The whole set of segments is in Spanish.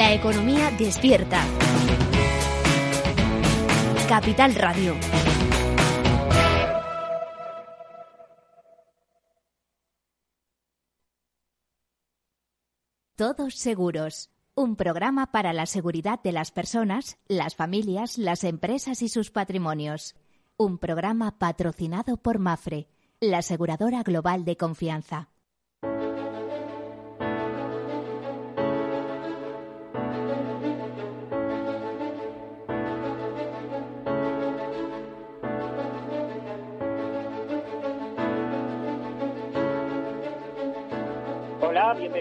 La economía despierta. Capital Radio. Todos seguros. Un programa para la seguridad de las personas, las familias, las empresas y sus patrimonios. Un programa patrocinado por Mafre, la aseguradora global de confianza.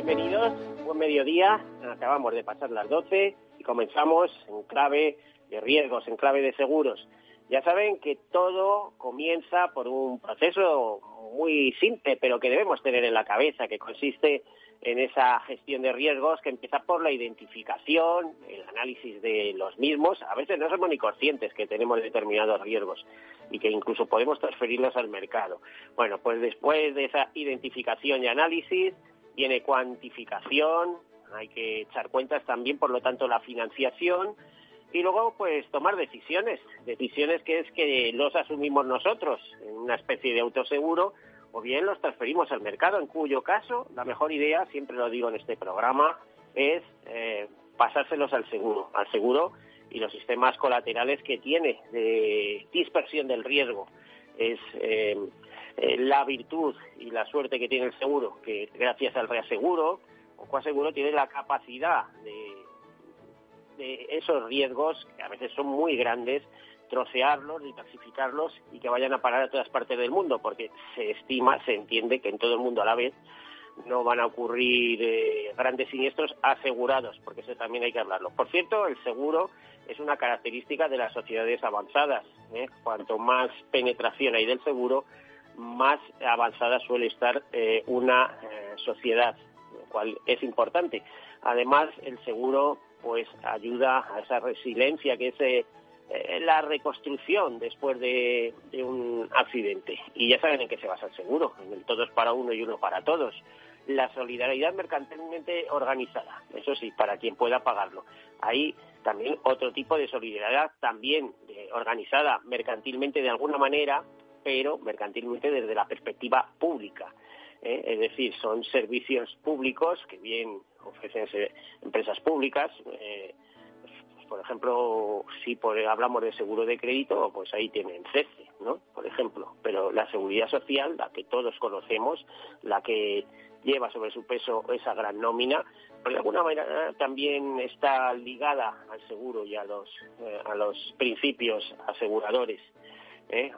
Bienvenidos. Buen mediodía. Acabamos de pasar las 12 y comenzamos en clave de riesgos, en clave de seguros. Ya saben que todo comienza por un proceso muy simple, pero que debemos tener en la cabeza, que consiste en esa gestión de riesgos que empieza por la identificación, el análisis de los mismos. A veces no somos ni conscientes que tenemos determinados riesgos y que incluso podemos transferirlos al mercado. Bueno, pues después de esa identificación y análisis viene cuantificación, hay que echar cuentas también, por lo tanto, la financiación y luego pues tomar decisiones, decisiones que es que los asumimos nosotros en una especie de autoseguro o bien los transferimos al mercado, en cuyo caso la mejor idea, siempre lo digo en este programa, es eh, pasárselos al seguro, al seguro y los sistemas colaterales que tiene de dispersión del riesgo. Es eh, eh, la virtud y la suerte que tiene el seguro, que gracias al reaseguro o coaseguro tiene la capacidad de de esos riesgos, que a veces son muy grandes, trocearlos, detoxificarlos y que vayan a parar a todas partes del mundo, porque se estima, se entiende que en todo el mundo a la vez no van a ocurrir eh, grandes siniestros asegurados, porque eso también hay que hablarlo. Por cierto, el seguro es una característica de las sociedades avanzadas. ¿eh? Cuanto más penetración hay del seguro, más avanzada suele estar eh, una sociedad, lo cual es importante. Además, el seguro pues ayuda a esa resiliencia que es eh, eh, la reconstrucción después de, un accidente. Y ya saben en qué se basa el seguro, en el todos para uno y uno para todos. La solidaridad mercantilmente organizada, eso sí, para quien pueda pagarlo. Hay también otro tipo de solidaridad también organizada mercantilmente de alguna manera, pero mercantilmente desde la perspectiva pública. ¿eh? es decir, son servicios públicos que bien ofrecen empresas públicas. Eh, por ejemplo, si hablamos de seguro de crédito, pues ahí tienen CECE, ¿no? Por ejemplo. Pero la seguridad social, la que todos conocemos, la que lleva sobre su peso esa gran nómina, pues de alguna manera también está ligada al seguro y a los, eh, a los principios aseguradores.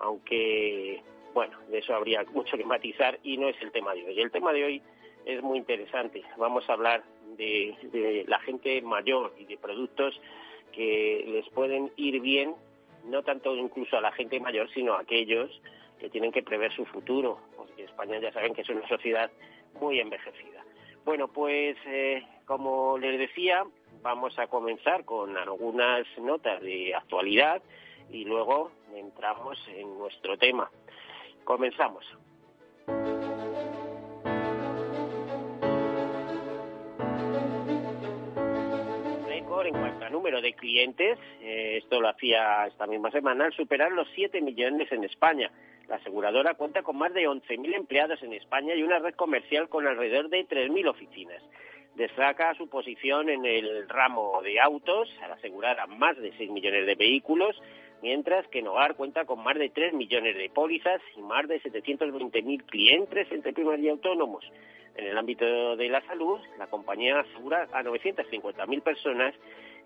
Aunque bueno, de eso habría mucho que matizar y no es el tema de hoy. El tema de hoy es muy interesante. Vamos a hablar de, la gente mayor y de productos que les pueden ir bien, no tanto incluso a la gente mayor, sino a aquellos que tienen que prever su futuro, porque España ya saben que es una sociedad muy envejecida. Bueno, pues eh, como les decía, vamos a comenzar con algunas notas de actualidad y luego entramos en nuestro tema. Comenzamos. En cuanto a número de clientes, eh, esto lo hacía esta misma semana, al superar los 7 millones en España. La aseguradora cuenta con más de 11.000 empleados en España y una red comercial con alrededor de 3.000 oficinas. Destaca su posición en el ramo de autos, al asegurar a más de 6 millones de vehículos, mientras que Nogar cuenta con más de 3 millones de pólizas y más de 720.000 clientes entre primaria y autónomos. En el ámbito de la salud, la compañía asegura a 950.000 personas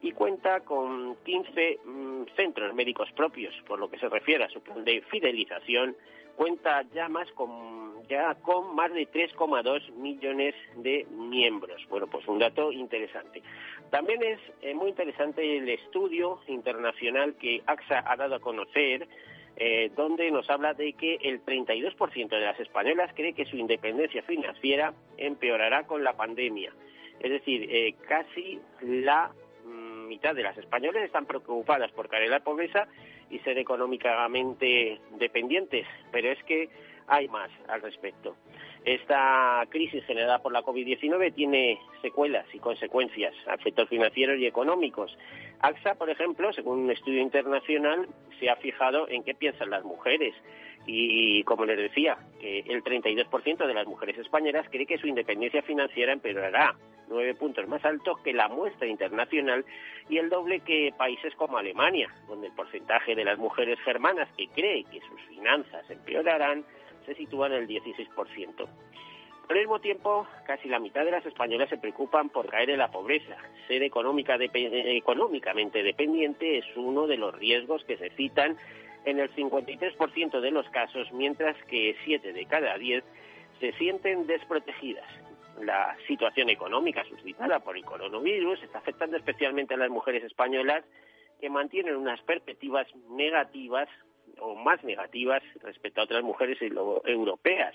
y cuenta con 15 mm, centros médicos propios, por lo que se refiere a su plan de fidelización, cuenta ya más con ya con más de 3,2 millones de miembros. Bueno, pues un dato interesante. También es eh, muy interesante el estudio internacional que AXA ha dado a conocer, eh, donde nos habla de que el 32% de las españolas cree que su independencia financiera empeorará con la pandemia. Es decir, eh, casi la mm, mitad de las españolas están preocupadas por caer en la pobreza y ser económicamente dependientes, pero es que hay más al respecto. Esta crisis generada por la COVID-19 tiene secuelas y consecuencias a efectos financieros y económicos. AXA, por ejemplo, según un estudio internacional, se ha fijado en qué piensan las mujeres. Y como les decía, que el 32% de las mujeres españolas cree que su independencia financiera empeorará, nueve puntos más altos que la muestra internacional y el doble que países como Alemania, donde el porcentaje de las mujeres germanas que cree que sus finanzas empeorarán se sitúa en el 16%. Al mismo tiempo, casi la mitad de las españolas se preocupan por caer en la pobreza. Ser económica económicamente dependiente es uno de los riesgos que se citan en el 53% de los casos, mientras que 7 de cada 10 se sienten desprotegidas. La situación económica suscitada por el coronavirus está afectando especialmente a las mujeres españolas que mantienen unas perspectivas negativas o más negativas respecto a otras mujeres europeas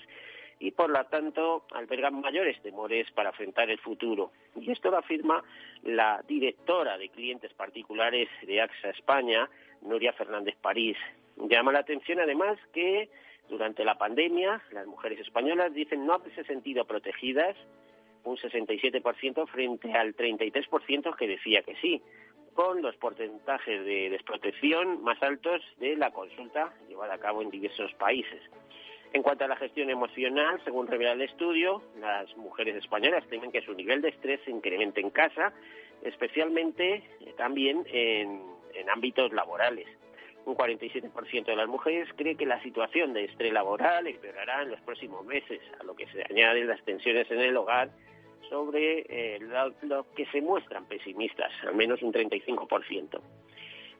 y por lo tanto albergan mayores temores para afrontar el futuro. Y esto lo afirma la directora de clientes particulares de AXA España, Nuria Fernández París. Llama la atención además que durante la pandemia las mujeres españolas dicen no haberse sentido protegidas, un 67% frente al 33% que decía que sí con los porcentajes de desprotección más altos de la consulta llevada a cabo en diversos países. En cuanto a la gestión emocional, según revela el estudio, las mujeres españolas temen que su nivel de estrés se incremente en casa, especialmente eh, también en, en ámbitos laborales. Un 47% de las mujeres cree que la situación de estrés laboral empeorará en los próximos meses, a lo que se añaden las tensiones en el hogar sobre eh, lo, que se muestran pesimistas, al menos un 35%.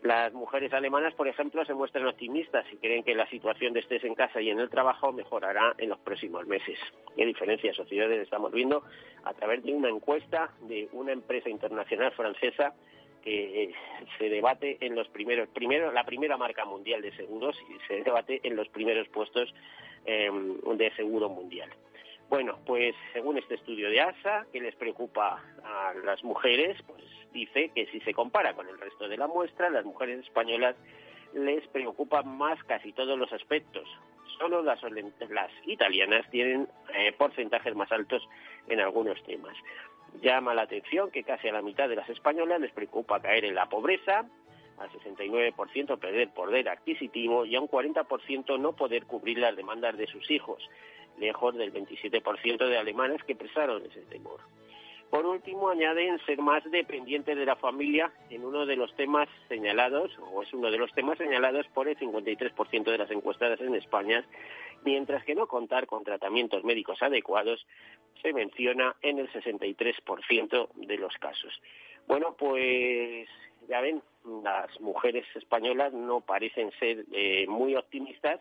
Las mujeres alemanas, por ejemplo, se muestran optimistas y creen que la situación de estrés en casa y en el trabajo mejorará en los próximos meses. ¿Qué diferencias sociedades estamos viendo a través de una encuesta de una empresa internacional francesa que eh, se debate en los primeros, primero la primera marca mundial de seguros y se debate en los primeros puestos eh, de seguro mundial. Bueno, pues según este estudio de ASA, que les preocupa a las mujeres, pues dice que si se compara con el resto de la muestra, las mujeres españolas les preocupan más casi todos los aspectos. Solo las, italianas tienen eh, porcentajes más altos en algunos temas. Llama la atención que casi a la mitad de las españolas les preocupa caer en la pobreza, al 69% perder poder adquisitivo y a un 40% no poder cubrir las demandas de sus hijos lejos del 27% de alemanes que expresaron ese temor. Por último, añaden ser más dependientes de la familia en uno de los temas señalados, o es uno de los temas señalados por el 53% de las encuestadas en España, mientras que no contar con tratamientos médicos adecuados se menciona en el 63% de los casos. Bueno, pues ya ven, las mujeres españolas no parecen ser eh, muy optimistas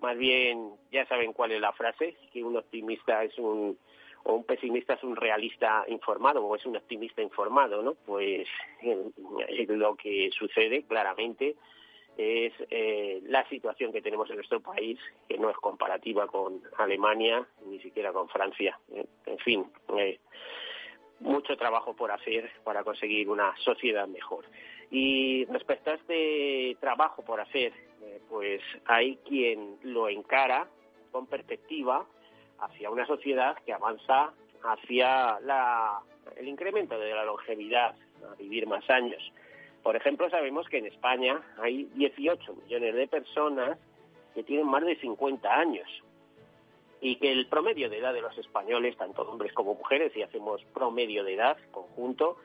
más bien ya saben cuál es la frase, que un optimista es un o un pesimista es un realista informado o es un optimista informado, ¿no? Pues eh, lo que sucede claramente es eh, la situación que tenemos en nuestro país, que no es comparativa con Alemania, ni siquiera con Francia. ¿eh? En fin, mucho trabajo por hacer para conseguir una sociedad mejor. Y respecto a este trabajo por hacer, eh, pues hay quien lo encara con perspectiva hacia una sociedad que avanza hacia el incremento de la longevidad, a vivir más años. Por ejemplo, sabemos que en España hay 18 millones de personas que tienen más de 50 años y que el promedio de edad de los españoles, tanto hombres como mujeres, si hacemos promedio de edad conjunto,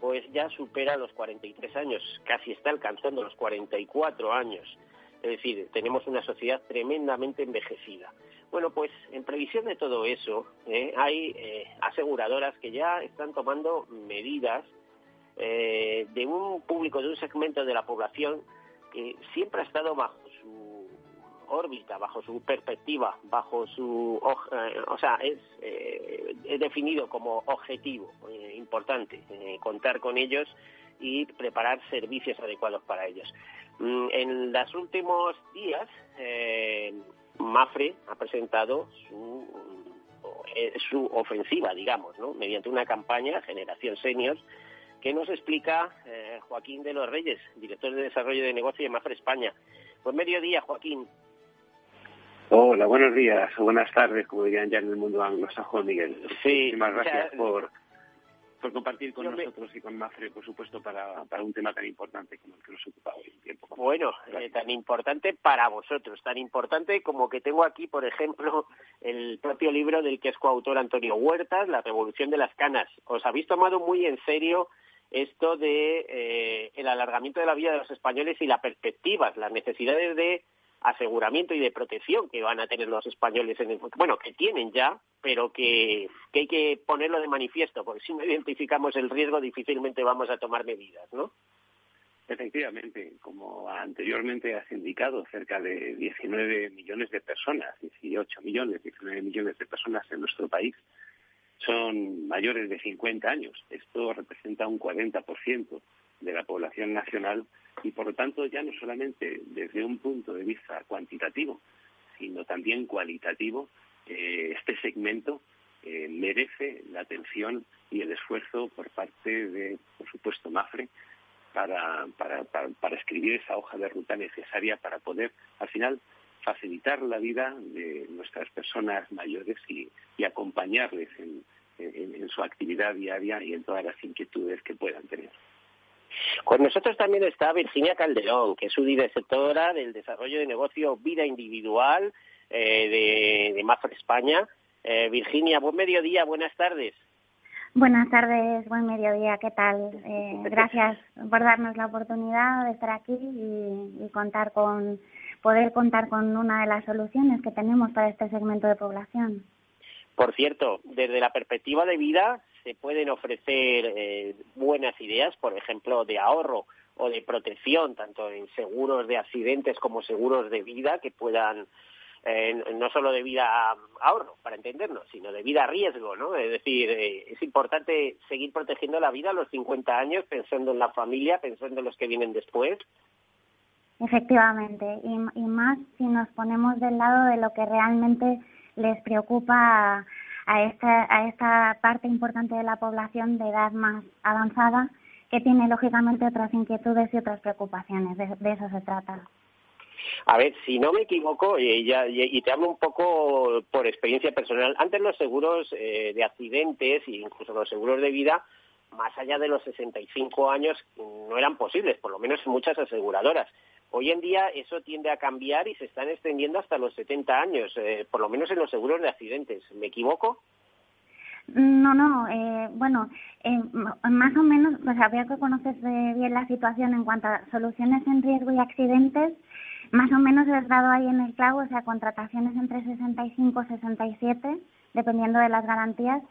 pues ya supera los 43 años, casi está alcanzando los 44 años. Es decir, tenemos una sociedad tremendamente envejecida. Bueno, pues en previsión de todo eso, eh, hay eh, aseguradoras que ya están tomando medidas eh, de un público, de un segmento de la población que siempre ha estado bajo su órbita, bajo su perspectiva, bajo su, o sea, es, es definido como objetivo importante contar con ellos y preparar servicios adecuados para ellos. Mm, en los últimos días, eh, Mafre ha presentado su, eh, su ofensiva, digamos, ¿no? mediante una campaña, Generación Seniors, ¿Qué nos explica eh, Joaquín de los Reyes, director de Desarrollo de Negocio de Mafre España? Pues mediodía, Joaquín. Hola, buenos días, o buenas tardes, como dirían ya en el mundo anglosajón, Miguel. Sí, Muchísimas gracias por, por compartir con nosotros y con Mafre, por supuesto, para, para un tema tan importante como el que nos ocupa hoy. Tiempo. Bueno, eh, tan importante para vosotros, tan importante como que tengo aquí, por ejemplo, el propio libro del que es coautor Antonio Huertas, La Revolución de las Canas. Os habéis tomado muy en serio esto de eh, el alargamiento de la vida de los españoles y las perspectivas, las necesidades de aseguramiento y de protección que van a tener los españoles en el bueno que tienen ya pero que, que hay que ponerlo de manifiesto porque si no identificamos el riesgo difícilmente vamos a tomar medidas no Efectivamente, como anteriormente has indicado, cerca de 19 millones de personas, 18 millones, 19 millones de personas en nuestro país son mayores de 50 años. Esto representa un 40% de la población nacional y, por lo tanto, ya no solamente desde un punto de vista cuantitativo, sino también cualitativo, eh, este segmento eh, merece la atención y el esfuerzo por parte de, por supuesto, MAFRE para, para, para, escribir esa hoja de ruta necesaria para poder, al final, facilitar la vida de nuestras personas mayores y, acompañarles en, su actividad diaria y en todas las inquietudes que puedan tener. Con nosotros también está Virginia Calderón, que es subdirectora del desarrollo de negocio Vida Individual eh, de, de Mafra España. Eh, Virginia, buen mediodía, buenas tardes. Buenas tardes, buen mediodía, ¿qué tal? Eh, gracias por darnos la oportunidad de estar aquí y, y contar con, poder contar con una de las soluciones que tenemos para este segmento de población. Por cierto, desde la perspectiva de vida se pueden ofrecer eh, buenas ideas, por ejemplo, de ahorro o de protección, tanto en seguros de accidentes como seguros de vida, que puedan, eh, no solo de vida ahorro, para entendernos, sino de vida a riesgo, ¿no? Es decir, eh, es importante seguir protegiendo la vida a los 50 años, pensando en la familia, pensando en los que vienen después. Efectivamente, y, y más si nos ponemos del lado de lo que realmente les preocupa a esta, a esta parte importante de la población de edad más avanzada que tiene lógicamente otras inquietudes y otras preocupaciones. De, eso se trata. A ver, si no me equivoco, y, ya, y, te hablo un poco por experiencia personal, antes los seguros eh, de accidentes e incluso los seguros de vida, más allá de los 65 años, no eran posibles, por lo menos en muchas aseguradoras. Hoy en día eso tiende a cambiar y se están extendiendo hasta los 70 años, eh, por lo menos en los seguros de accidentes. ¿Me equivoco? No, no, eh, bueno, eh, más o menos, pues habría que conocer bien la situación en cuanto a soluciones en riesgo y accidentes. Más o menos he dado ahí en el clavo, o sea, contrataciones entre 65 y 67, dependiendo de las garantías.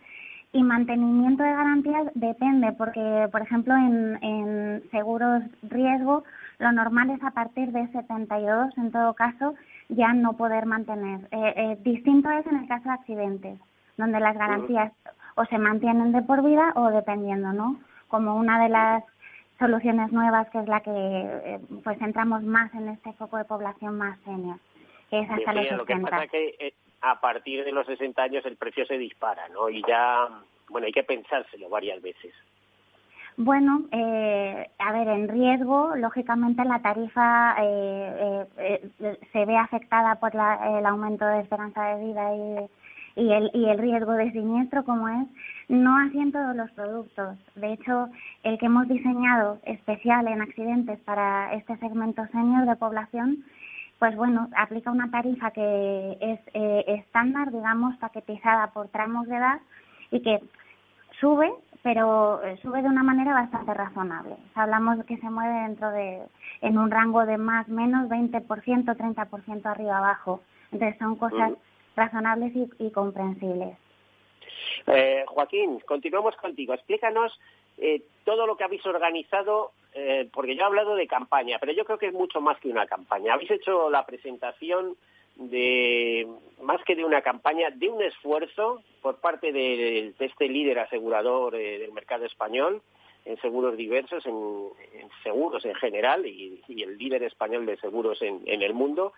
Y mantenimiento de garantías depende, porque, por ejemplo, en, en seguros riesgo lo normal es a partir de 72, en todo caso, ya no poder mantener. Eh, eh, distinto es en el caso de accidentes, donde las garantías o se mantienen de por vida o dependiendo, ¿no? Como una de las soluciones nuevas, que es la que eh, pues entramos más en este foco de población más senior, que es hasta los 60. Lo que pasa es que a partir de los 60 años el precio se dispara, ¿no? Y ya, bueno, hay que pensárselo varias veces. Bueno, eh, a ver, en riesgo, lógicamente la tarifa eh, eh, eh se ve afectada por la, el aumento de esperanza de vida y, y, el, y el riesgo de siniestro, como es, no así en todos los productos. De hecho, el que hemos diseñado especial en accidentes para este segmento senior de población, pues bueno, aplica una tarifa que es eh, estándar, digamos, paquetizada por tramos de edad y que sube pero eh, sube de una manera bastante razonable. Hablamos de que se mueve dentro de, en un rango de más, menos 20%, 30% arriba abajo. Entonces son cosas razonables y, comprensibles. Eh, Joaquín, continuamos contigo. Explícanos eh, todo lo que habéis organizado, eh, porque yo he hablado de campaña, pero yo creo que es mucho más que una campaña. Habéis hecho la presentación de más que de una campaña, de un esfuerzo por parte de, este líder asegurador eh, del mercado español en seguros diversos, en, seguros en general y, el líder español de seguros en, el mundo,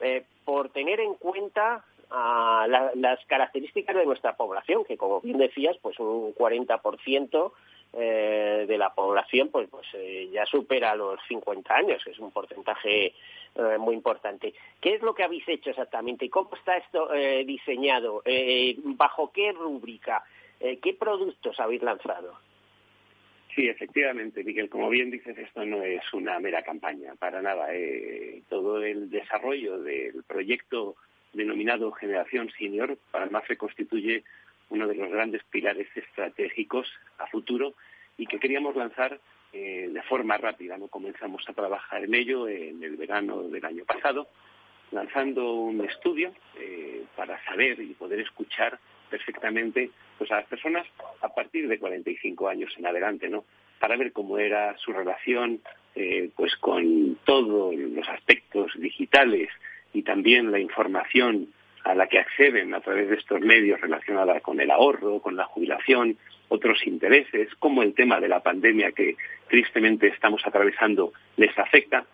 eh, por tener en cuenta las características de nuestra población, que como bien decías, pues un 40% eh, de la población pues, pues eh, ya supera los 50 años, que es un porcentaje eh, muy importante. ¿Qué es lo que habéis hecho exactamente? ¿Cómo está esto diseñado? ¿Bajo qué rúbrica? ¿Qué productos habéis lanzado? Sí, efectivamente, Miguel. Como bien dices, esto no es una mera campaña, para nada. todo el desarrollo del proyecto denominado Generación Senior para el MAFRE constituye uno de los grandes pilares estratégicos a futuro y que queríamos lanzar eh, de forma rápida. No comenzamos a trabajar en ello en el verano del año pasado, lanzando un estudio eh, para saber y poder escuchar perfectamente pues, a las personas a partir de 45 años en adelante, ¿no? Para ver cómo era su relación eh, pues con todos los aspectos digitales y también la información a la que acceden a través de estos medios relacionada con el ahorro, con la jubilación, otros intereses, como el tema de la pandemia que tristemente estamos atravesando les afecta.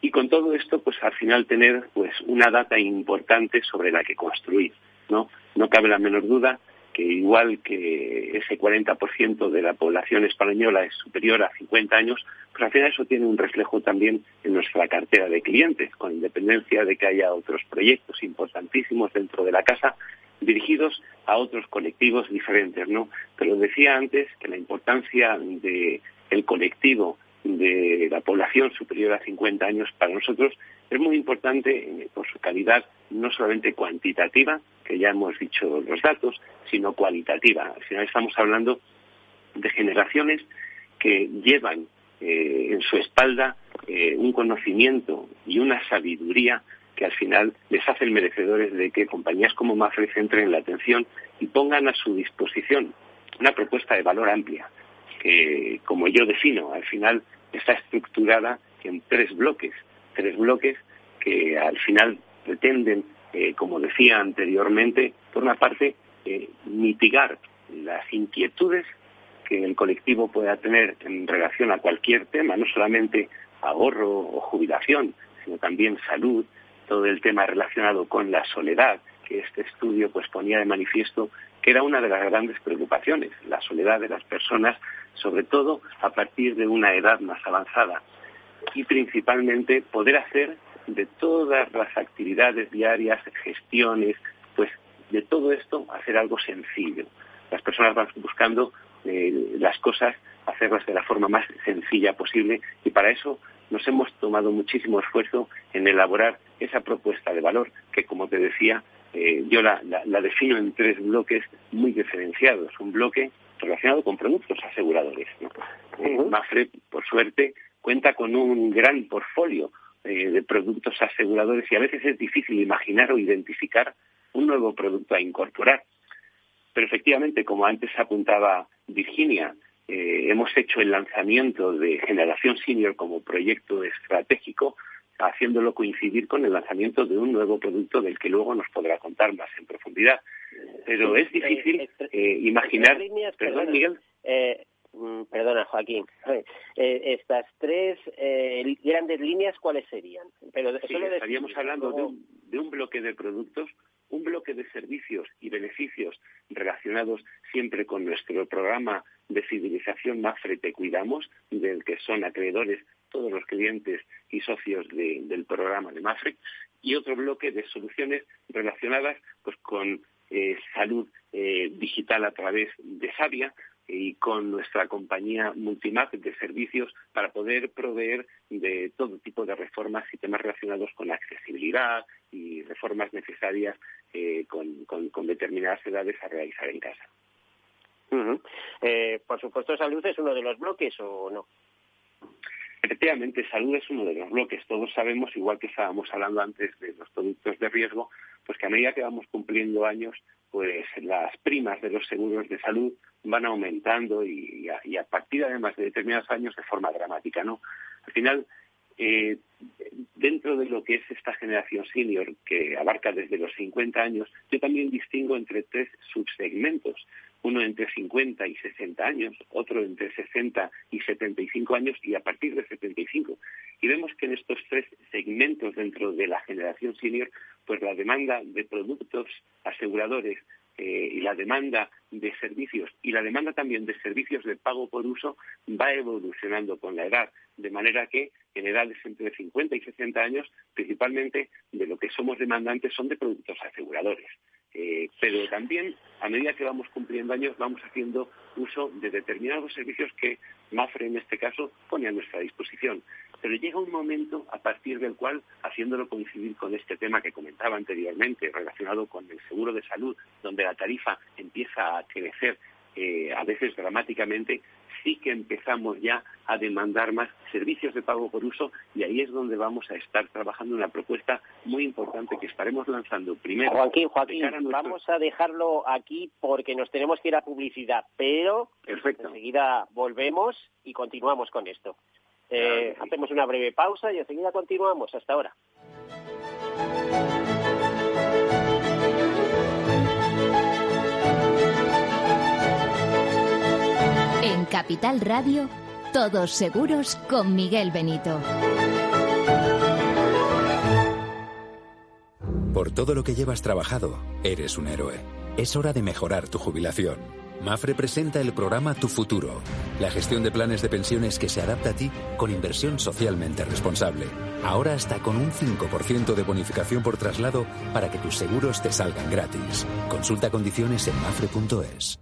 Y con todo esto, pues al final tener pues una data importante sobre la que construir, ¿no? No cabe la menor duda que igual que ese 40% de la población española es superior a 50 años, pues al final eso tiene un reflejo también en nuestra cartera de clientes, con independencia de que haya otros proyectos importantísimos dentro de la casa dirigidos a otros colectivos diferentes, ¿no? Pero decía antes que la importancia del colectivo de la población superior a 50 años para nosotros es muy importante eh, por su calidad no solamente cuantitativa, que ya hemos dicho los datos, sino cualitativa. Al final estamos hablando de generaciones que llevan eh, en su espalda eh, un conocimiento y una sabiduría que al final les hacen merecedores de que compañías como Mafre centren la atención y pongan a su disposición una propuesta de valor amplia, que como yo defino, al final está estructurada en tres bloques, tres bloques que al final pretenden, eh, como decía anteriormente, por una parte, eh, mitigar las inquietudes que el colectivo pueda tener en relación a cualquier tema, no solamente ahorro o jubilación, sino también salud, todo el tema relacionado con la soledad, que este estudio pues ponía de manifiesto que era una de las grandes preocupaciones, la soledad de las personas, sobre todo a partir de una edad más avanzada, y principalmente poder hacer de todas las actividades diarias, gestiones, pues de todo esto hacer algo sencillo. Las personas van buscando eh, las cosas, hacerlas de la forma más sencilla posible y para eso nos hemos tomado muchísimo esfuerzo en elaborar esa propuesta de valor que, como te decía, eh, yo la, defino en tres bloques muy diferenciados. Un bloque relacionado con productos aseguradores. Eh, Mafre, por suerte, cuenta con un gran portfolio eh, de productos aseguradores y a veces es difícil imaginar o identificar un nuevo producto a incorporar. Pero efectivamente, como antes apuntaba Virginia, eh, hemos hecho el lanzamiento de Generación Senior como proyecto estratégico, haciéndolo coincidir con el lanzamiento de un nuevo producto del que luego nos podrá contar más en profundidad. Pero es difícil eh, imaginar. Perdón, Miguel. Mm, perdona, Joaquín. Eh, estas tres eh, grandes líneas, ¿cuáles serían? Pero estaríamos hablando de, un, de un bloque de productos, un bloque de servicios y beneficios relacionados siempre con nuestro programa de civilización Mafre Te Cuidamos, del que son acreedores todos los clientes y socios del programa de Mafre, y otro bloque de soluciones relacionadas pues, con eh, salud digital a través de Sabia, y con nuestra compañía Multimap de servicios para poder proveer de todo tipo de reformas y temas relacionados con accesibilidad y reformas necesarias eh, con, determinadas edades a realizar en casa. Eh, por supuesto, salud es uno de los bloques o no. Efectivamente, salud es uno de los bloques. Todos sabemos, igual que estábamos hablando antes de los productos de riesgo, pues que a medida que vamos cumpliendo años, pues las primas de los seguros de salud van aumentando y, a, partir además de determinados años de forma dramática, ¿no? Al final, eh, dentro de lo que es esta generación senior, que abarca desde los 50 años, yo también distingo entre tres subsegmentos. Uno entre 50 y 60 años, otro entre 60 y 75 años y a partir de 75. Y vemos que en estos tres segmentos dentro de la generación senior, pues la demanda de productos aseguradores eh, y la demanda de servicios y la demanda también de servicios de pago por uso va evolucionando con la edad, de manera que en edades entre 50 y 60 años, principalmente de lo que somos demandantes son de productos aseguradores. Eh, pero también, a medida que vamos cumpliendo años, vamos haciendo uso de determinados servicios que MAFRE, en este caso, pone a nuestra disposición. Pero llega un momento a partir del cual, haciéndolo coincidir con este tema que comentaba anteriormente, relacionado con el seguro de salud, donde la tarifa empieza a crecer eh, a veces dramáticamente, sí que empezamos ya a demandar más servicios de pago por uso y ahí es donde vamos a estar trabajando una propuesta muy importante que estaremos lanzando primero. Joaquín, Joaquín, vamos a dejarlo aquí porque nos tenemos que ir a publicidad, pero Perfecto. enseguida volvemos y continuamos con esto. Eh, hacemos una breve pausa y enseguida continuamos. Hasta ahora. Capital Radio, todos seguros con Miguel Benito. Por todo lo que llevas trabajado, eres un héroe. Es hora de mejorar tu jubilación. Mafre presenta el programa Tu Futuro, la gestión de planes de pensiones que se adapta a ti con inversión socialmente responsable. Ahora hasta con un 5% de bonificación por traslado para que tus seguros te salgan gratis. Consulta condiciones en mafre.es.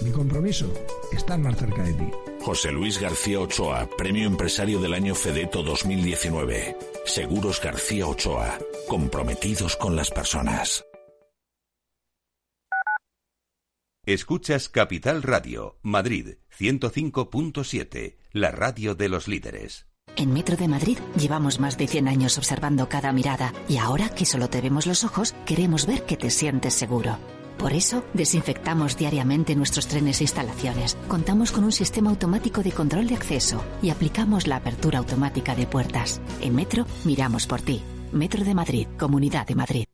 Mi compromiso, estar más cerca de ti. José Luis García Ochoa, Premio Empresario del Año Fedeto 2019. Seguros García Ochoa, comprometidos con las personas. Escuchas Capital Radio, Madrid 105.7, la radio de los líderes. En Metro de Madrid llevamos más de 100 años observando cada mirada y ahora que solo te vemos los ojos, queremos ver que te sientes seguro. Por eso, desinfectamos diariamente nuestros trenes e instalaciones. Contamos con un sistema automático de control de acceso y aplicamos la apertura automática de puertas. En Metro, miramos por ti. Metro de Madrid, Comunidad de Madrid.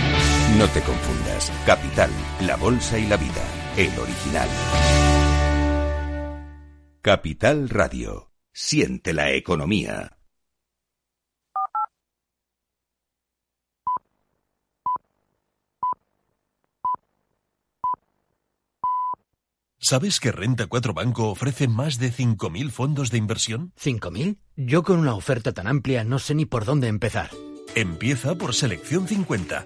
No te confundas. Capital, la bolsa y la vida. El original. Capital Radio. Siente la economía. ¿Sabes que Renta 4 Banco ofrece más de 5.000 fondos de inversión? ¿5.000? Yo con una oferta tan amplia no sé ni por dónde empezar. Empieza por Selección 50.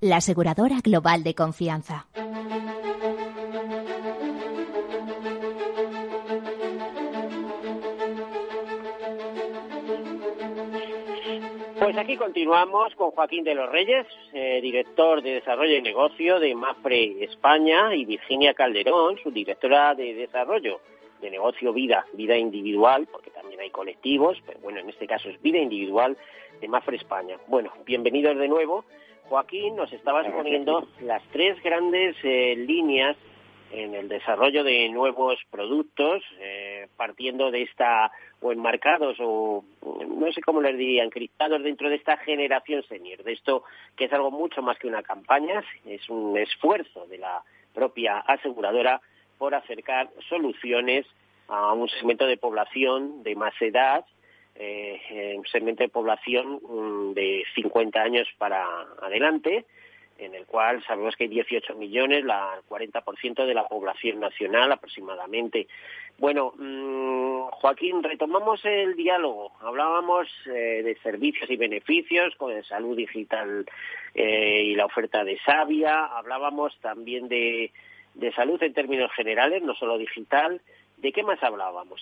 la aseguradora global de confianza. Pues aquí continuamos con Joaquín de los Reyes, eh, director de Desarrollo y Negocio de Mafre España, y Virginia Calderón, su directora de Desarrollo de Negocio Vida, Vida Individual, porque también hay colectivos, pero bueno, en este caso es Vida Individual de Mafre España. Bueno, bienvenidos de nuevo. Joaquín, nos estabas poniendo las tres grandes eh, líneas en el desarrollo de nuevos productos, eh, partiendo de esta, o enmarcados, o no sé cómo les diría, encriptados dentro de esta generación senior, de esto que es algo mucho más que una campaña, es un esfuerzo de la propia aseguradora por acercar soluciones a un segmento de población de más edad eh, un segmento de población mm, de 50 años para adelante, en el cual sabemos que hay 18 millones, la, el 40% de la población nacional aproximadamente. Bueno, mm, Joaquín, retomamos el diálogo. Hablábamos eh, de servicios y beneficios, con el salud digital eh, y la oferta de Sabia. Hablábamos también de, de salud en términos generales, no solo digital. ¿De qué más hablábamos?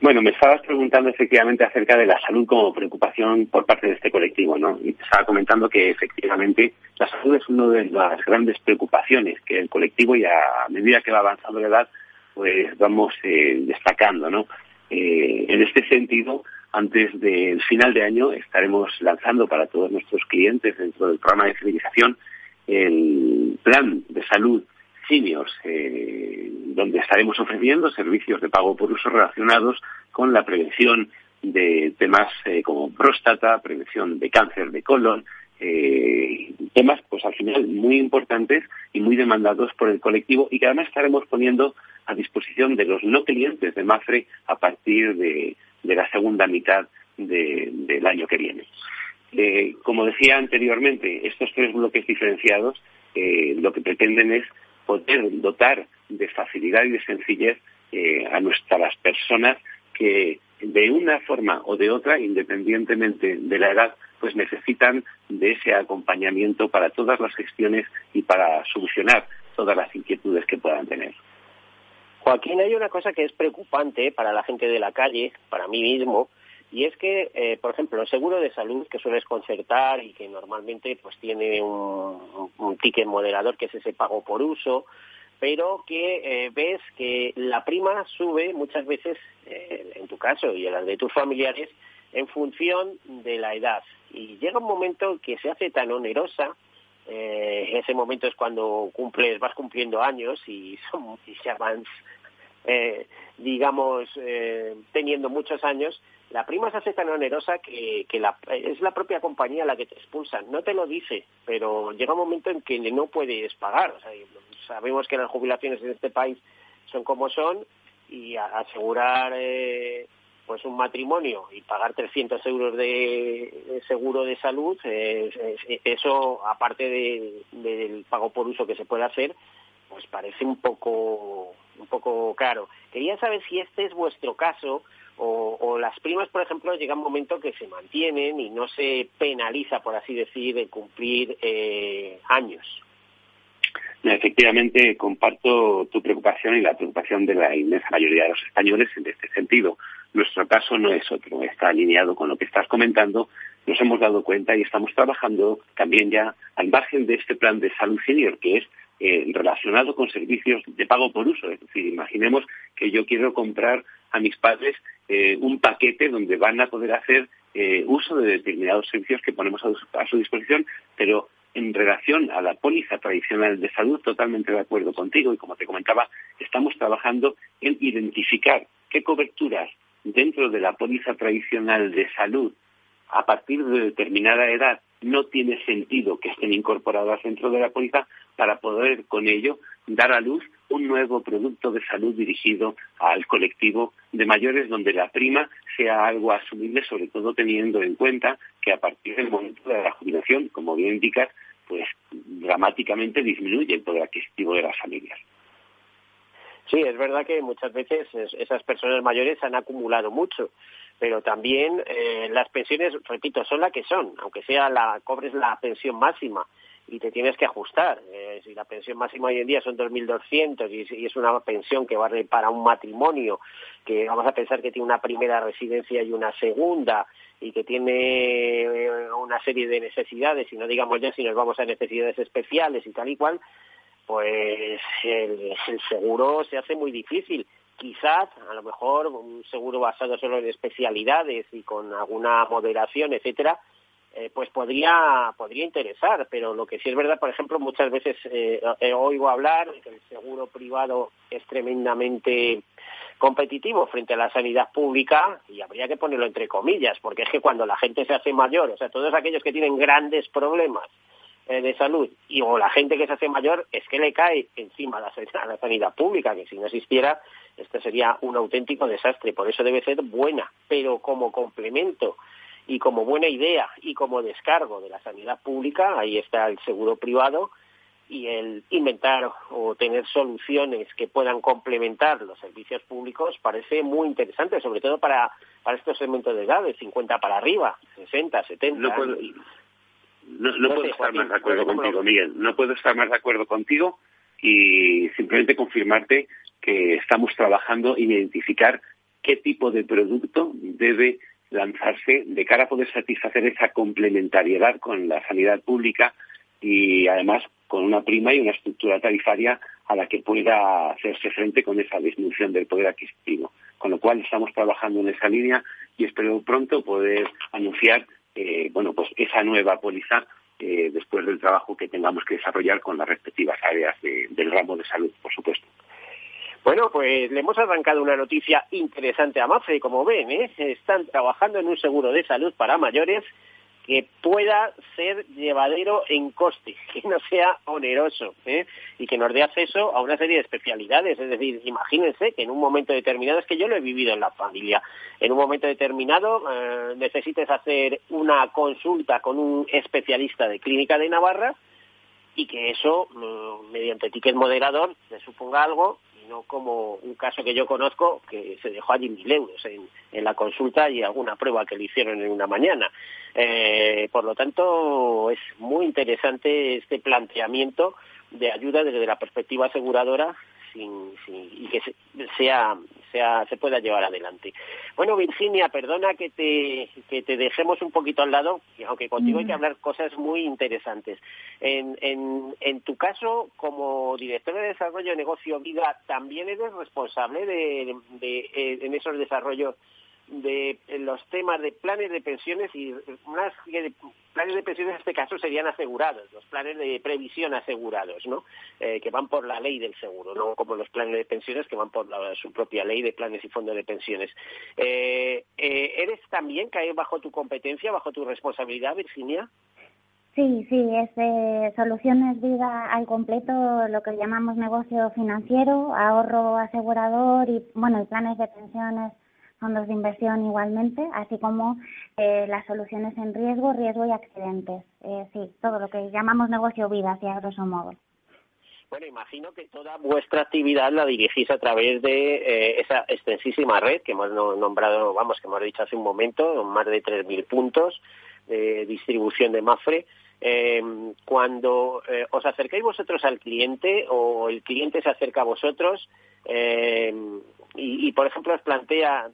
Bueno, me estabas preguntando efectivamente acerca de la salud como preocupación por parte de este colectivo, ¿no? Y te estaba comentando que efectivamente la salud es una de las grandes preocupaciones que el colectivo y a medida que va avanzando la edad, pues vamos eh, destacando, ¿no? Eh, en este sentido, antes del final de año estaremos lanzando para todos nuestros clientes dentro del programa de civilización el plan de salud eh, donde estaremos ofreciendo servicios de pago por uso relacionados con la prevención de temas eh, como próstata, prevención de cáncer de colon, eh, temas pues al final muy importantes y muy demandados por el colectivo y que además estaremos poniendo a disposición de los no clientes de Mafre a partir de, la segunda mitad del año que viene. como decía anteriormente, estos tres bloques diferenciados lo que pretenden es poder dotar de facilidad y de sencillez eh, a nuestras personas que de una forma o de otra, independientemente de la edad, pues necesitan de ese acompañamiento para todas las gestiones y para solucionar todas las inquietudes que puedan tener. Joaquín, hay una cosa que es preocupante para la gente de la calle, para mí mismo, y es que, eh, por ejemplo, el seguro de salud que sueles concertar y que normalmente pues tiene un, ticket moderador que es ese pago por uso, pero que eh, ves que la prima sube muchas veces, eh, en tu caso y en las de tus familiares, en función de la edad. Y llega un momento que se hace tan onerosa, ese momento es cuando cumples, vas cumpliendo años y, son, y se van, digamos, teniendo muchos años, la prima se hace tan onerosa que, es la propia compañía la que te expulsa. No te lo dice, pero llega un momento en que no puedes pagar. sabemos que las jubilaciones en este país son como son y asegurar eh, pues un matrimonio y pagar 300 euros de, seguro de salud, eso aparte del pago por uso que se puede hacer, pues parece un poco un poco caro. Quería saber si este es vuestro caso o, las primas, por ejemplo, llega un momento que se mantienen y no se penaliza, por así decir, de cumplir eh, años. Efectivamente, comparto tu preocupación y la preocupación de la inmensa mayoría de los españoles en este sentido. Nuestro caso no es otro, está alineado con lo que estás comentando. Nos hemos dado cuenta y estamos trabajando también ya al margen de este plan de salud senior, que es eh, relacionado con servicios de pago por uso. Es decir, imaginemos que yo quiero comprar a mis padres eh, un paquete donde van a poder hacer eh, uso de determinados servicios que ponemos a su, disposición, pero en relación a la póliza tradicional de salud, totalmente de acuerdo contigo. Y como te comentaba, estamos trabajando en identificar qué coberturas dentro de la póliza tradicional de salud a partir de determinada edad no tiene sentido que estén incorporadas dentro de la póliza para poder con ello dar a luz un nuevo producto de salud dirigido al colectivo de mayores donde la prima sea algo asumible, sobre todo teniendo en cuenta que a partir del momento de la jubilación, como bien indicas, pues dramáticamente disminuye el poder adquisitivo de las familias. Sí, es verdad que muchas veces esas personas mayores han acumulado mucho, pero también eh, las pensiones, repito, son las que son, aunque sea la cobres la pensión máxima y te tienes que ajustar. Eh, si la pensión máxima hoy en día son 2.200 y, y es una pensión que vale para un matrimonio, que vamos a pensar que tiene una primera residencia y una segunda, y que tiene eh, una serie de necesidades, y no digamos ya si nos vamos a necesidades especiales y tal y cual, pues el, seguro se hace muy difícil. Quizás, a lo mejor, un seguro basado solo en especialidades y con alguna moderación, etcétera, eh, pues podría podría interesar, pero lo que sí es verdad, por ejemplo, muchas veces eh, oigo hablar de que el seguro privado es tremendamente competitivo frente a la sanidad pública y habría que ponerlo entre comillas, porque es que cuando la gente se hace mayor, o sea, todos aquellos que tienen grandes problemas eh, de salud y o la gente que se hace mayor es que le cae encima la, a la sanidad pública, que si no existiera esto sería un auténtico desastre. Por eso debe ser buena, pero como complemento y como buena idea y como descargo de la sanidad pública, ahí está el seguro privado y el inventar o tener soluciones que puedan complementar los servicios públicos parece muy interesante, sobre todo para, para estos segmentos de edad, de 50 para arriba, 60, 70. No, puedo estar más de acuerdo contigo, Miguel. No puedo estar más de acuerdo contigo y simplemente confirmarte que estamos trabajando en identificar qué tipo de producto debe lanzarse de cara a poder satisfacer esa complementariedad con la sanidad pública y además con una prima y una estructura tarifaria a la que pueda hacerse frente con esa disminución del poder adquisitivo. Con lo cual estamos trabajando en esa línea y espero pronto poder anunciar eh, bueno, pues esa nueva póliza eh, después del trabajo que tengamos que desarrollar con las respectivas áreas del ramo de salud, por supuesto. Bueno, pues le hemos arrancado una noticia interesante a Mafre, como ven, ¿eh? están trabajando en un seguro de salud para mayores que pueda ser llevadero en coste, que no sea oneroso ¿eh? y que nos dé acceso a una serie de especialidades. Es decir, imagínense que en un momento determinado, es que yo lo he vivido en la familia, en un momento determinado eh, necesites hacer una consulta con un especialista de clínica de Navarra y que eso, mm, mediante ticket moderador, le suponga algo no como un caso que yo conozco que se dejó allí mil euros en, la consulta y alguna prueba que le hicieron en una mañana. Eh, por lo tanto, es muy interesante este planteamiento de ayuda desde la perspectiva aseguradora y que sea, sea, se pueda llevar adelante. Bueno, Virginia, perdona que te, que te dejemos un poquito al lado, aunque contigo hay que mm. hablar cosas muy interesantes. En, en, en tu caso, como director de desarrollo de negocio Vida, ¿también eres responsable de, de en esos desarrollos de los temas de planes de pensiones y que planes de pensiones en este caso serían asegurados, los planes de previsión asegurados, ¿no? Eh, que van por la ley del seguro, no como los planes de pensiones que van por su propia ley de planes y fondos de pensiones. Eh, eh, ¿Eres también cae bajo tu competencia, bajo tu responsabilidad, Virginia? Sí, sí, es de soluciones vida al completo, lo que llamamos negocio financiero, ahorro asegurador y, bueno, y planes de pensiones fondos de inversión igualmente, así como eh, las soluciones en riesgo, riesgo y accidentes. Eh, sí, todo lo que llamamos negocio vida, así a grosso modo. Bueno, imagino que toda vuestra actividad la dirigís a través de eh, esa extensísima red que hemos nombrado, vamos, que hemos dicho hace un momento, más de 3.000 puntos de distribución de MAFRE. cuando os acercáis vosotros al cliente o el cliente se acerca a vosotros y, y, por ejemplo, os plantea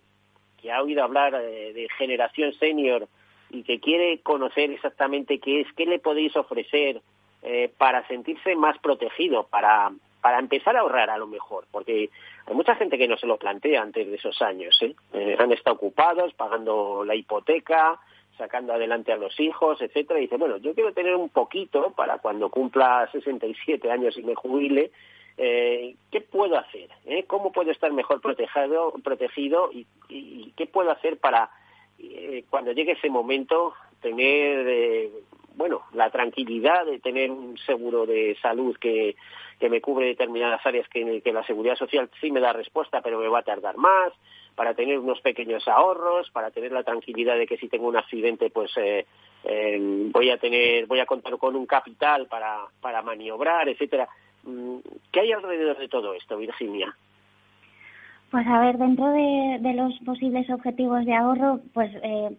que ha oído hablar eh, de, generación senior y que quiere conocer exactamente qué es, qué le podéis ofrecer eh, para sentirse más protegido, para, para empezar a ahorrar a lo mejor, porque hay mucha gente que no se lo plantea antes de esos años. ¿eh? eh han estado ocupados, pagando la hipoteca, sacando adelante a los hijos, etcétera, y dice, bueno, yo quiero tener un poquito para cuando cumpla 67 años y me jubile, eh, ¿qué puedo hacer? Eh? ¿Cómo puedo estar mejor protegido, protegido y, qué puedo hacer para eh, cuando llegue ese momento tener, eh, bueno, la tranquilidad de tener un seguro de salud que, que me cubre determinadas áreas que, que la seguridad social sí me da respuesta, pero me va a tardar más? para tener unos pequeños ahorros, para tener la tranquilidad de que si tengo un accidente, pues eh, voy a tener, voy a contar con un capital para, para maniobrar, etcétera. ¿Qué hay alrededor de todo esto, Virginia? Pues a ver, dentro de, de los posibles objetivos de ahorro, pues eh,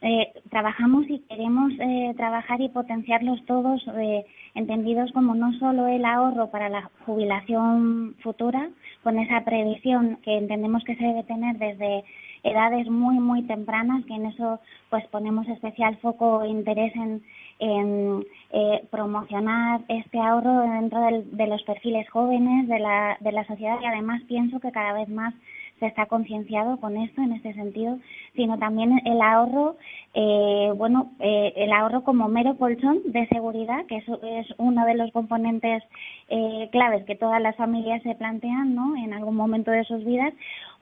eh, trabajamos y queremos eh, trabajar y potenciarlos todos, eh, entendidos como no solo el ahorro para la jubilación futura, con esa previsión que entendemos que se debe tener desde edades muy, muy tempranas, que en eso pues ponemos especial foco e interés en, en promocionar este ahorro dentro de los perfiles jóvenes de la, de la sociedad y además pienso que cada vez más se está concienciado con esto en este sentido, sino también el ahorro, eh, bueno, eh, el ahorro como mero colchón de seguridad, que eso es uno de los componentes eh, claves que todas las familias se plantean, ¿no? En algún momento de sus vidas,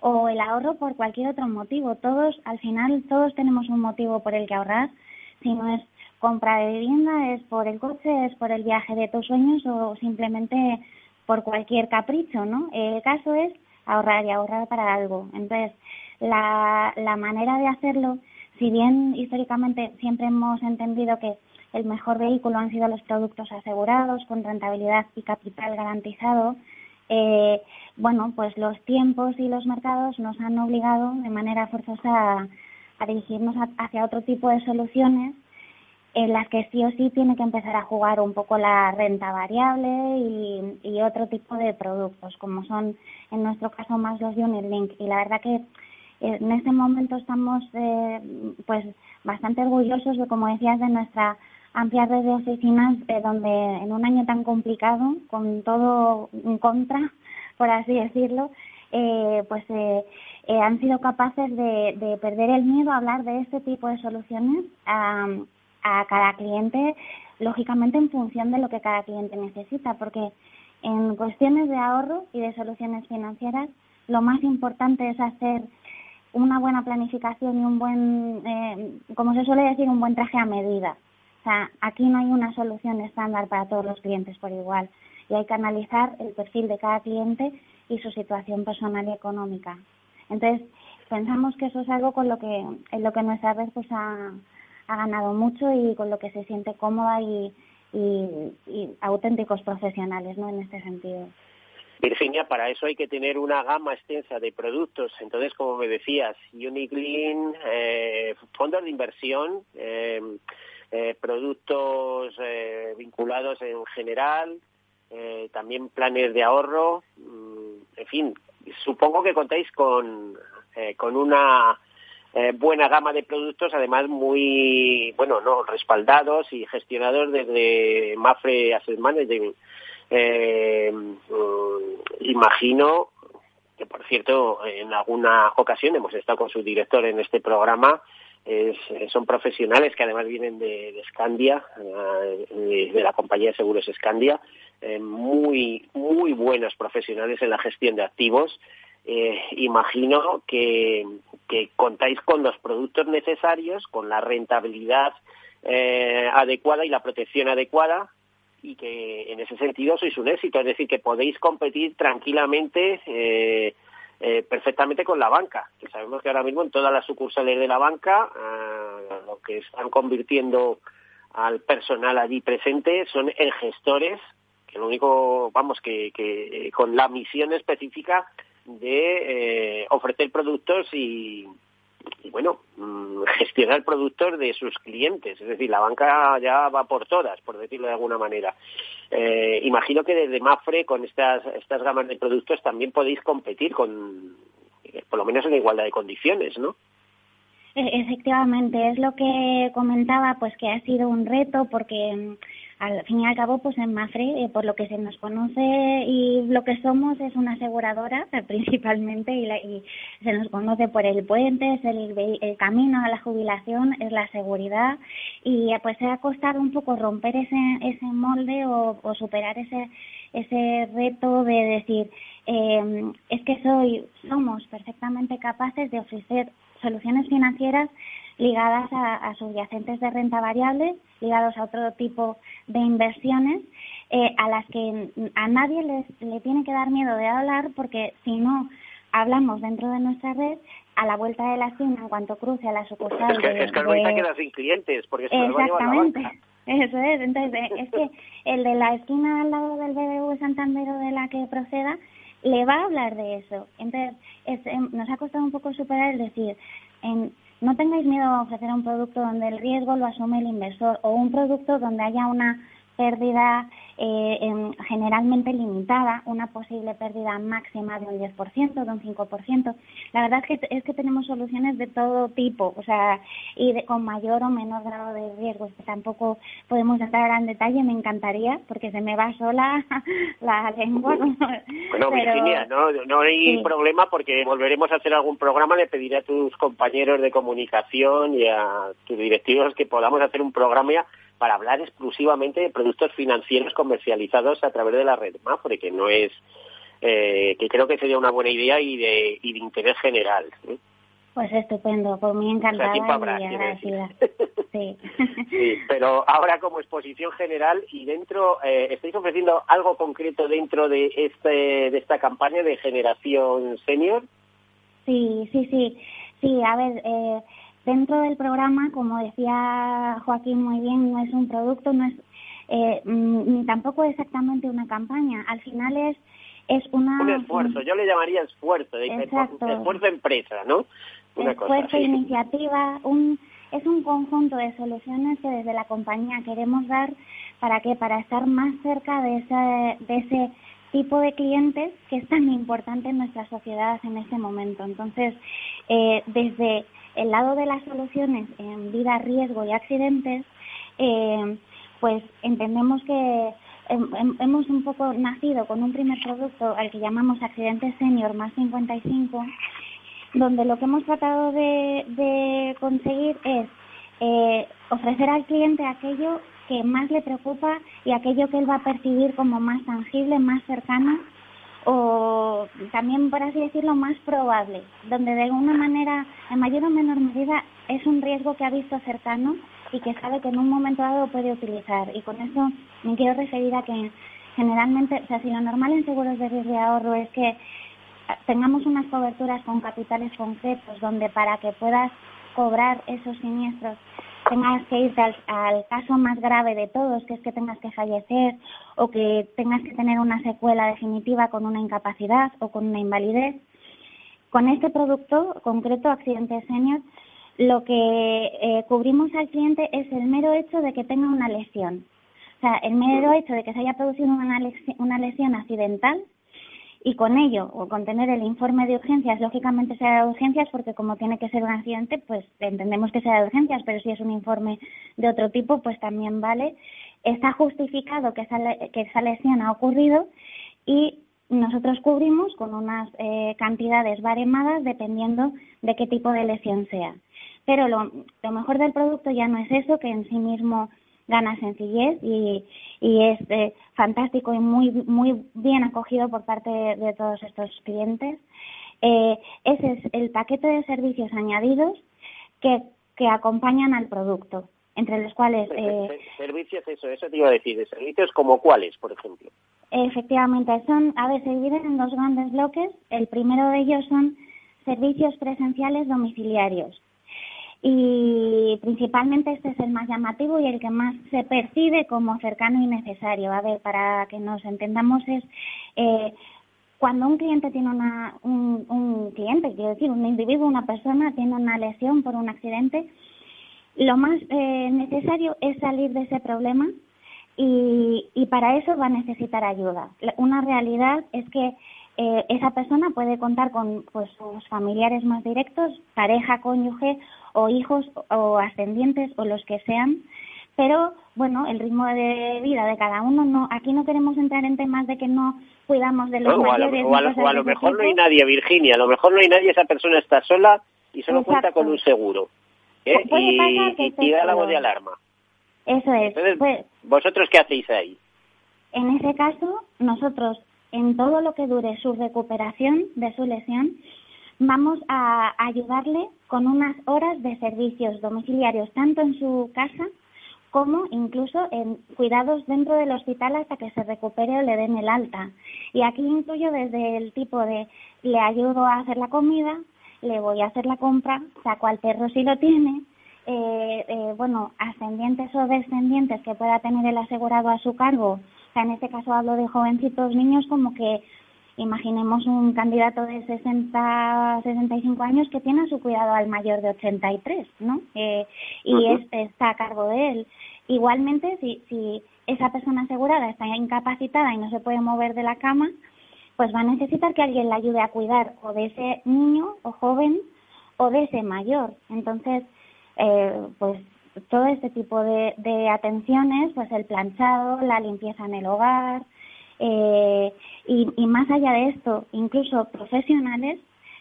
o el ahorro por cualquier otro motivo. Todos, al final, todos tenemos un motivo por el que ahorrar, si no es compra de vivienda, es por el coche, es por el viaje de tus sueños o simplemente por cualquier capricho, ¿no? El caso es ahorrar y ahorrar para algo. Entonces, la, la manera de hacerlo, si bien históricamente siempre hemos entendido que el mejor vehículo han sido los productos asegurados con rentabilidad y capital garantizado, eh, bueno, pues los tiempos y los mercados nos han obligado de manera forzosa a dirigirnos hacia otro tipo de soluciones en las que sí o sí tiene que empezar a jugar un poco la renta variable y, otro tipo de productos, como son en nuestro caso más los unit link. Y la verdad que eh, en este momento estamos eh, pues bastante orgullosos de, como decías, de nuestra amplia red de oficinas, eh, donde en un año tan complicado, con todo en contra, por así decirlo, pues han sido capaces de, perder el miedo a hablar de este tipo de soluciones a cada cliente, lógicamente en función de lo que cada cliente necesita, porque en cuestiones de ahorro y de soluciones financieras, lo más importante es hacer una buena planificación y un buen, eh, como se suele decir, un buen traje a medida. O sea, aquí no hay una solución estándar para todos los clientes por igual y hay que analizar el perfil de cada cliente y su situación personal y económica. Entonces, pensamos que eso es algo con lo que, en lo que nuestra red pues ha, ha ganado mucho y con lo que se siente cómoda y, auténticos profesionales ¿no? en este sentido. Virginia, para eso hay que tener una gama extensa de productos. Entonces, como me decías, Uniclean, eh, fondos de inversión, eh, eh, productos eh, vinculados en general, también planes de ahorro, mm, en fin, supongo que contáis con, con una eh, buena gama de productos, además muy, bueno, no respaldados y gestionados desde Mafre Asset Management. Eh, mm, imagino que, por cierto, en alguna ocasión hemos estado con su director en este programa. son profesionales que además vienen de, de Scandia, eh, de, la compañía de seguros Scandia, muy, muy buenos profesionales en la gestión de activos eh, imagino que, contáis con los productos necesarios, con la rentabilidad eh, adecuada y la protección adecuada y que en ese sentido sois un éxito, es decir, que podéis competir tranquilamente, eh, perfectamente con la banca, que sabemos que ahora mismo en todas las sucursales de la banca lo que están convirtiendo al personal allí presente son en gestores, que lo único, vamos, que con la misión específica de eh, ofrecer productos y, bueno, mm, gestionar productos de sus clientes. Es decir, la banca ya va por todas, por decirlo de alguna manera. Eh, imagino que desde Mafre, con estas, estas gamas de productos, también podéis competir con, eh, por lo menos en igualdad de condiciones, ¿no? E, efectivamente, es lo que comentaba, pues que ha sido un reto porque al fin y al cabo, pues en Mafre, eh, por lo que se nos conoce y lo que somos, es una aseguradora principalmente y, y se nos conoce por el puente, es el, el, camino a la jubilación, es la seguridad y pues se ha costado un poco romper ese, ese molde o, o superar ese, ese reto de decir, eh, es que soy, somos perfectamente capaces de ofrecer soluciones financieras ligadas a, subyacentes de renta variable, ligados a otro tipo de inversiones, eh, a las que a nadie les, le tiene que dar miedo de hablar, porque si no hablamos dentro de nuestra red, a la vuelta de la esquina, en cuanto cruce a la sucursal. Es que, de, es que ahorita queda sin clientes, porque se nos va a llevar la Eso es, entonces eh, es que el de la esquina al lado del BBV Santander o de la que proceda le va a hablar de eso. Entonces em, nos ha costado un poco superar el decir, en, no tengáis miedo a ofrecer un producto donde el riesgo lo asume el inversor o un producto donde haya una pérdida eh, generalmente limitada, una posible pérdida máxima de un 10%, de un 5%. La verdad es que, es que tenemos soluciones de todo tipo, o sea, y de, con mayor o menor grado de riesgo. que tampoco podemos entrar en detalle, me encantaría, porque se me va sola la lengua. Bueno, Virginia, no, no hay problema porque volveremos a hacer algún programa. Le pediré a tus compañeros de comunicación y a tus directivos que podamos hacer un programa para hablar exclusivamente de productos financieros comercializados a través de la red Mafre, que no es, eh, que creo que sería una buena idea y de, y de interés general. Pues estupendo, por mí encantada y agradecida. Sí. sí. pero ahora como exposición general y dentro, eh, ¿estáis ofreciendo algo concreto dentro de, este, de esta campaña de generación senior? Sí, sí, sí. Sí, a ver, eh, Dentro del programa, como decía Joaquín muy bien, no es un producto, no es eh, mm, ni tampoco exactamente una campaña. Al final es es una un esfuerzo. Yo le llamaría esfuerzo, de Exacto. esfuerzo empresa, ¿no? Una esfuerzo, iniciativa, un es un conjunto de soluciones que desde la compañía queremos dar para qué, para estar más cerca de ese de ese tipo de clientes que es tan importante en nuestra sociedad en este momento. Entonces, eh, desde el lado de las soluciones en vida, riesgo y accidentes, eh, pues entendemos que hemos un poco nacido con un primer producto al que llamamos accidentes senior más 55, donde lo que hemos tratado de, conseguir es eh, ofrecer al cliente aquello que más le preocupa y aquello que él va a percibir como más tangible, más cercano o también, por así decirlo, más probable, donde de alguna manera, en mayor o menor medida, es un riesgo que ha visto cercano y que sabe que en un momento dado puede utilizar. Y con eso me quiero referir a que generalmente, o sea, si lo normal en seguros de riesgo de ahorro es que tengamos unas coberturas con capitales concretos, donde para que puedas cobrar esos siniestros tengas que irte al, caso más grave de todos, que es que tengas que fallecer o que tengas que tener una secuela definitiva con una incapacidad o con una invalidez. Con este producto concreto, Accidente Senior, lo que eh, cubrimos al cliente es el mero hecho de que tenga una lesión. O sea, el mero hecho de que se haya producido una, una lesión accidental y con ello, o con tener el informe de urgencias, lógicamente sea de urgencias, porque como tiene que ser un accidente, pues entendemos que sea de urgencias, pero si es un informe de otro tipo, pues también vale. Está justificado que esa, que esa lesión ha ocurrido y nosotros cubrimos con unas eh, cantidades baremadas dependiendo de qué tipo de lesión sea. Pero lo mejor del producto ya no es eso, que en sí mismo gana sencillez y, y es eh, fantástico y muy, muy bien acogido por parte de, todos estos clientes. Eh, ese es el paquete de servicios añadidos que, que acompañan al producto, entre los cuales... Eh, servicios, eso, eso te iba a decir, de servicios como cuáles, por ejemplo. Efectivamente, son, a ver, se dividen en dos grandes bloques. El primero de ellos son servicios presenciales domiciliarios y principalmente este es el más llamativo y el que más se percibe como cercano y necesario. A ver, para que nos entendamos es eh, cuando un cliente tiene una, un, un cliente, quiero decir, un individuo, una persona tiene una lesión por un accidente, lo más eh, necesario es salir de ese problema y, y para eso va a necesitar ayuda. Una realidad es que eh, esa persona puede contar con pues, sus familiares más directos, pareja, cónyuge o hijos o ascendientes o los que sean, pero bueno, el ritmo de vida de cada uno, no aquí no queremos entrar en temas de que no cuidamos de los mayores. O a lo, mejor no hay nadie, Virginia, a lo mejor no hay nadie, esa persona está sola y solo cuenta con un seguro. ¿eh? Y, tira la voz de alarma. Eso es. pues, ¿Vosotros qué hacéis ahí? En ese caso, nosotros, en todo lo que dure su recuperación de su lesión, vamos a ayudarle con unas horas de servicios domiciliarios, tanto en su casa como incluso en cuidados dentro del hospital hasta que se recupere o le den el alta. Y aquí incluyo desde el tipo de le ayudo a hacer la comida, le voy a hacer la compra, saco al perro si lo tiene, eh, eh, bueno, ascendientes o descendientes que pueda tener el asegurado a su cargo. Sea, en este caso hablo de jovencitos niños como que imaginemos un candidato de 60, 65 años que tiene a su cuidado al mayor de 83, ¿no? Eh, y está a cargo de él. Igualmente, si, si esa persona asegurada está incapacitada y no se puede mover de la cama, pues va a necesitar que alguien la ayude a cuidar o de ese niño o joven o de ese mayor. Entonces, eh, pues todo este tipo de, de atenciones, pues el planchado, la limpieza en el hogar, eh, y, más allá de esto, incluso profesionales,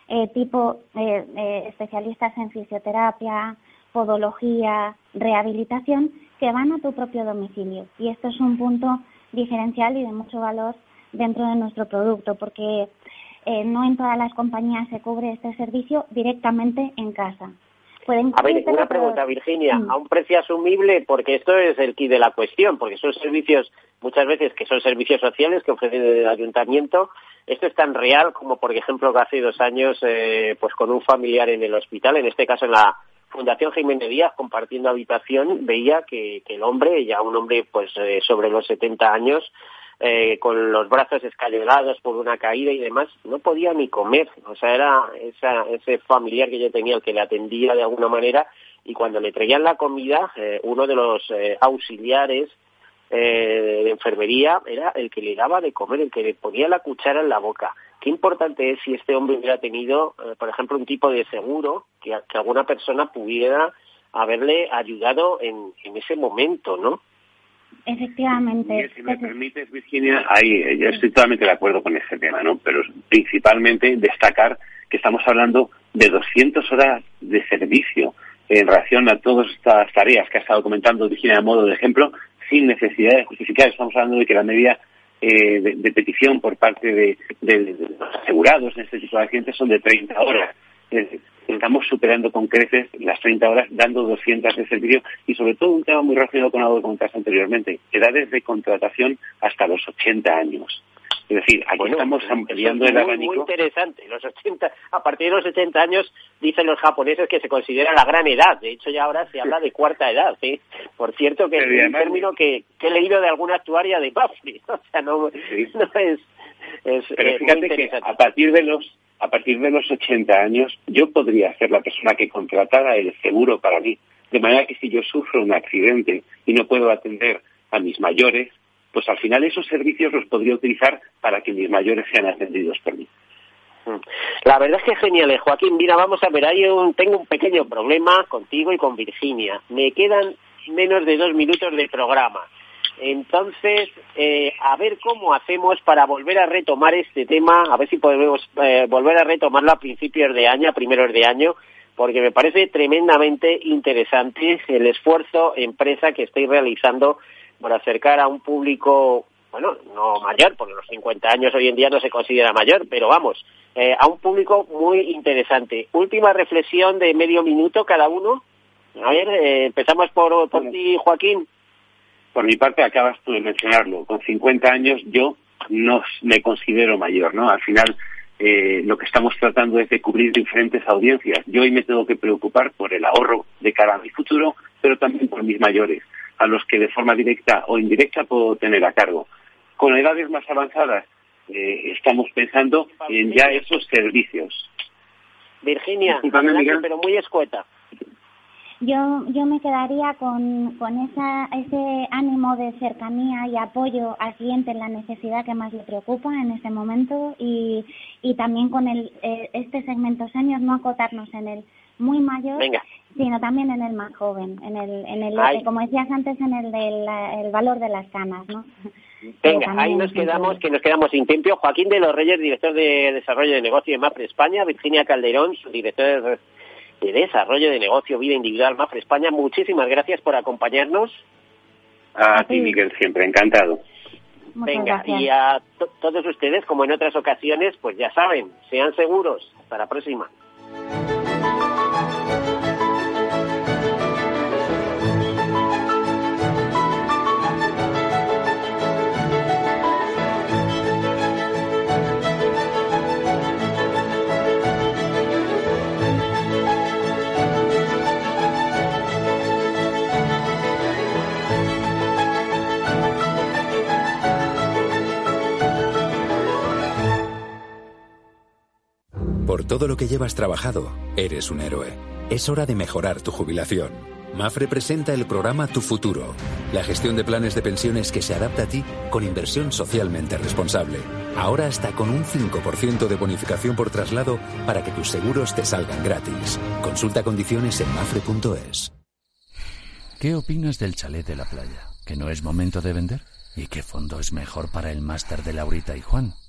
eh, tipo eh, eh, especialistas en fisioterapia, podología, rehabilitación, que van a tu propio domicilio. Y esto es un punto diferencial y de mucho valor dentro de nuestro producto, porque no en todas las compañías se cubre este servicio directamente en casa a ver, una pregunta, Virginia, mm. a un precio asumible, porque esto es el kit de la cuestión, porque son servicios, muchas veces que son servicios sociales que ofrece el ayuntamiento, esto es tan real como, por ejemplo, que hace dos años, eh, pues con un familiar en el hospital, en este caso en la Fundación Jiménez Díaz, compartiendo habitación, veía que, que el hombre, ya un hombre pues eh, sobre los 70 años, eh, con los brazos escalonados por una caída y demás, no podía ni comer. O sea, era esa, ese familiar que yo tenía, el que le atendía de alguna manera, y cuando le traían la comida, eh, uno de los eh, auxiliares de enfermería era el que le daba de comer, el que le ponía la cuchara en la boca. Qué importante es si este hombre hubiera tenido, por ejemplo, un tipo de seguro que, que alguna persona pudiera haberle ayudado en, en ese momento, ¿no? Efectivamente. si me permites, Virginia, ahí eh, yo estoy totalmente de acuerdo con ese tema, ¿no? Pero principalmente destacar que estamos hablando de 200 horas de servicio en relación a todas estas tareas que ha estado comentando Virginia a modo de ejemplo, sin necesidad de justificar. Estamos hablando de que la media eh, de, petición por parte de, los asegurados en este tipo de accidentes son de 30 horas estamos superando con creces las 30 horas, dando 200 de servicio y sobre todo un tema muy relacionado con algo que comentaste anteriormente, edades de contratación hasta los 80 años. Es decir, aquí estamos ampliando el abanico. Muy interesante. Los 80, a partir de los 80 años, dicen los japoneses que se considera la gran edad. De hecho, ya ahora se habla de cuarta edad. ¿sí? Por cierto, que es un término que, he leído de alguna actuaria de Buffy. O sea, no, es, es. Pero eh, fíjate que a partir de los a partir de los 80 años yo podría ser la persona que contratara el seguro para mí. De manera que si yo sufro un accidente y no puedo atender a mis mayores, pues al final esos servicios los podría utilizar para que mis mayores sean atendidos por mí. Mm. La verdad es que genial, eh, Joaquín. Mira, vamos a ver, hay un, tengo un pequeño problema contigo y con Virginia. Me quedan menos de dos minutos de programa. Entonces, eh, a ver cómo hacemos para volver a retomar este tema, a ver si podemos eh, volver a retomarlo a principios de año, a primeros de año, porque me parece tremendamente interesante el esfuerzo empresa que estáis realizando por acercar a un público, bueno, no mayor, porque los 50 años hoy en día no se considera mayor, pero vamos, eh, a un público muy interesante. Última reflexión de medio minuto cada uno. A ver, empezamos por, por ti, Joaquín. Por mi parte, acabas tú de mencionarlo. Con 50 años yo no me considero mayor, ¿no? Al final, eh, lo que estamos tratando es de cubrir diferentes audiencias. Yo hoy me tengo que preocupar por el ahorro de cara a mi futuro, pero también por mis mayores, a los que de forma directa o indirecta puedo tener a cargo. Con edades más avanzadas, eh, estamos pensando en ya esos servicios. Virginia, pero muy escueta. Yo, yo me quedaría con, con esa, ese ánimo de cercanía y apoyo al cliente en la necesidad que más le preocupa en ese momento y, y también con el, eh, este segmento senior, no acotarnos en el muy mayor, sino también en el más joven, en el, en el como decías antes, en el del el valor de las canas, ¿no? Venga, ahí nos quedamos, que nos quedamos sin tiempo. Joaquín de los Reyes, director de Desarrollo de Negocio de MAFRE España, Virginia Calderón, su director de Desarrollo de Negocio Vida Individual MAFRE España. Muchísimas gracias por acompañarnos. A ti, Miguel, siempre encantado. Venga, y a todos ustedes, como en otras ocasiones, pues ya saben, sean seguros. Hasta la próxima. Por todo lo que llevas trabajado, eres un héroe. Es hora de mejorar tu jubilación. Mafre presenta el programa Tu Futuro, la gestión de planes de pensiones que se adapta a ti con inversión socialmente responsable. Ahora hasta con un 5% de bonificación por traslado para que tus seguros te salgan gratis. Consulta condiciones en mafre.es. ¿Qué opinas del chalet de la playa? ¿Que no es momento de vender? ¿Y qué fondo es mejor para el máster de Laurita y Juan?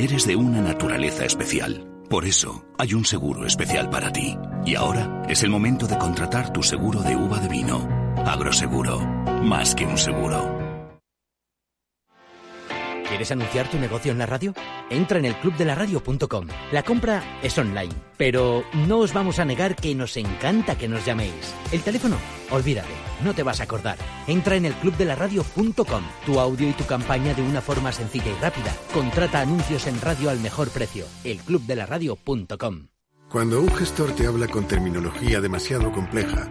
Eres de una naturaleza especial. Por eso hay un seguro especial para ti. Y ahora es el momento de contratar tu seguro de uva de vino. Agroseguro. Más que un seguro. ¿Quieres anunciar tu negocio en la radio? Entra en el clubdelaradio.com. La compra es online, pero no os vamos a negar que nos encanta que nos llaméis. El teléfono, olvídate, no te vas a acordar. Entra en el clubdelaradio.com. Tu audio y tu campaña de una forma sencilla y rápida. Contrata anuncios en radio al mejor precio. Elclubdelaradio.com. Cuando un gestor te habla con terminología demasiado compleja,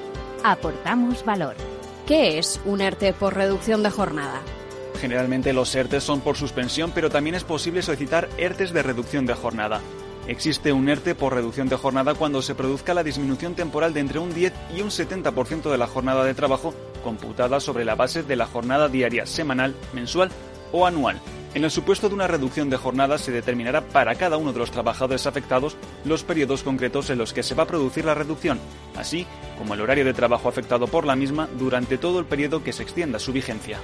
Aportamos valor. ¿Qué es un ERTE por reducción de jornada? Generalmente los ERTES son por suspensión, pero también es posible solicitar ERTES de reducción de jornada. Existe un ERTE por reducción de jornada cuando se produzca la disminución temporal de entre un 10 y un 70% de la jornada de trabajo computada sobre la base de la jornada diaria, semanal, mensual o anual. En el supuesto de una reducción de jornada se determinará para cada uno de los trabajadores afectados los periodos concretos en los que se va a producir la reducción, así como el horario de trabajo afectado por la misma durante todo el periodo que se extienda su vigencia.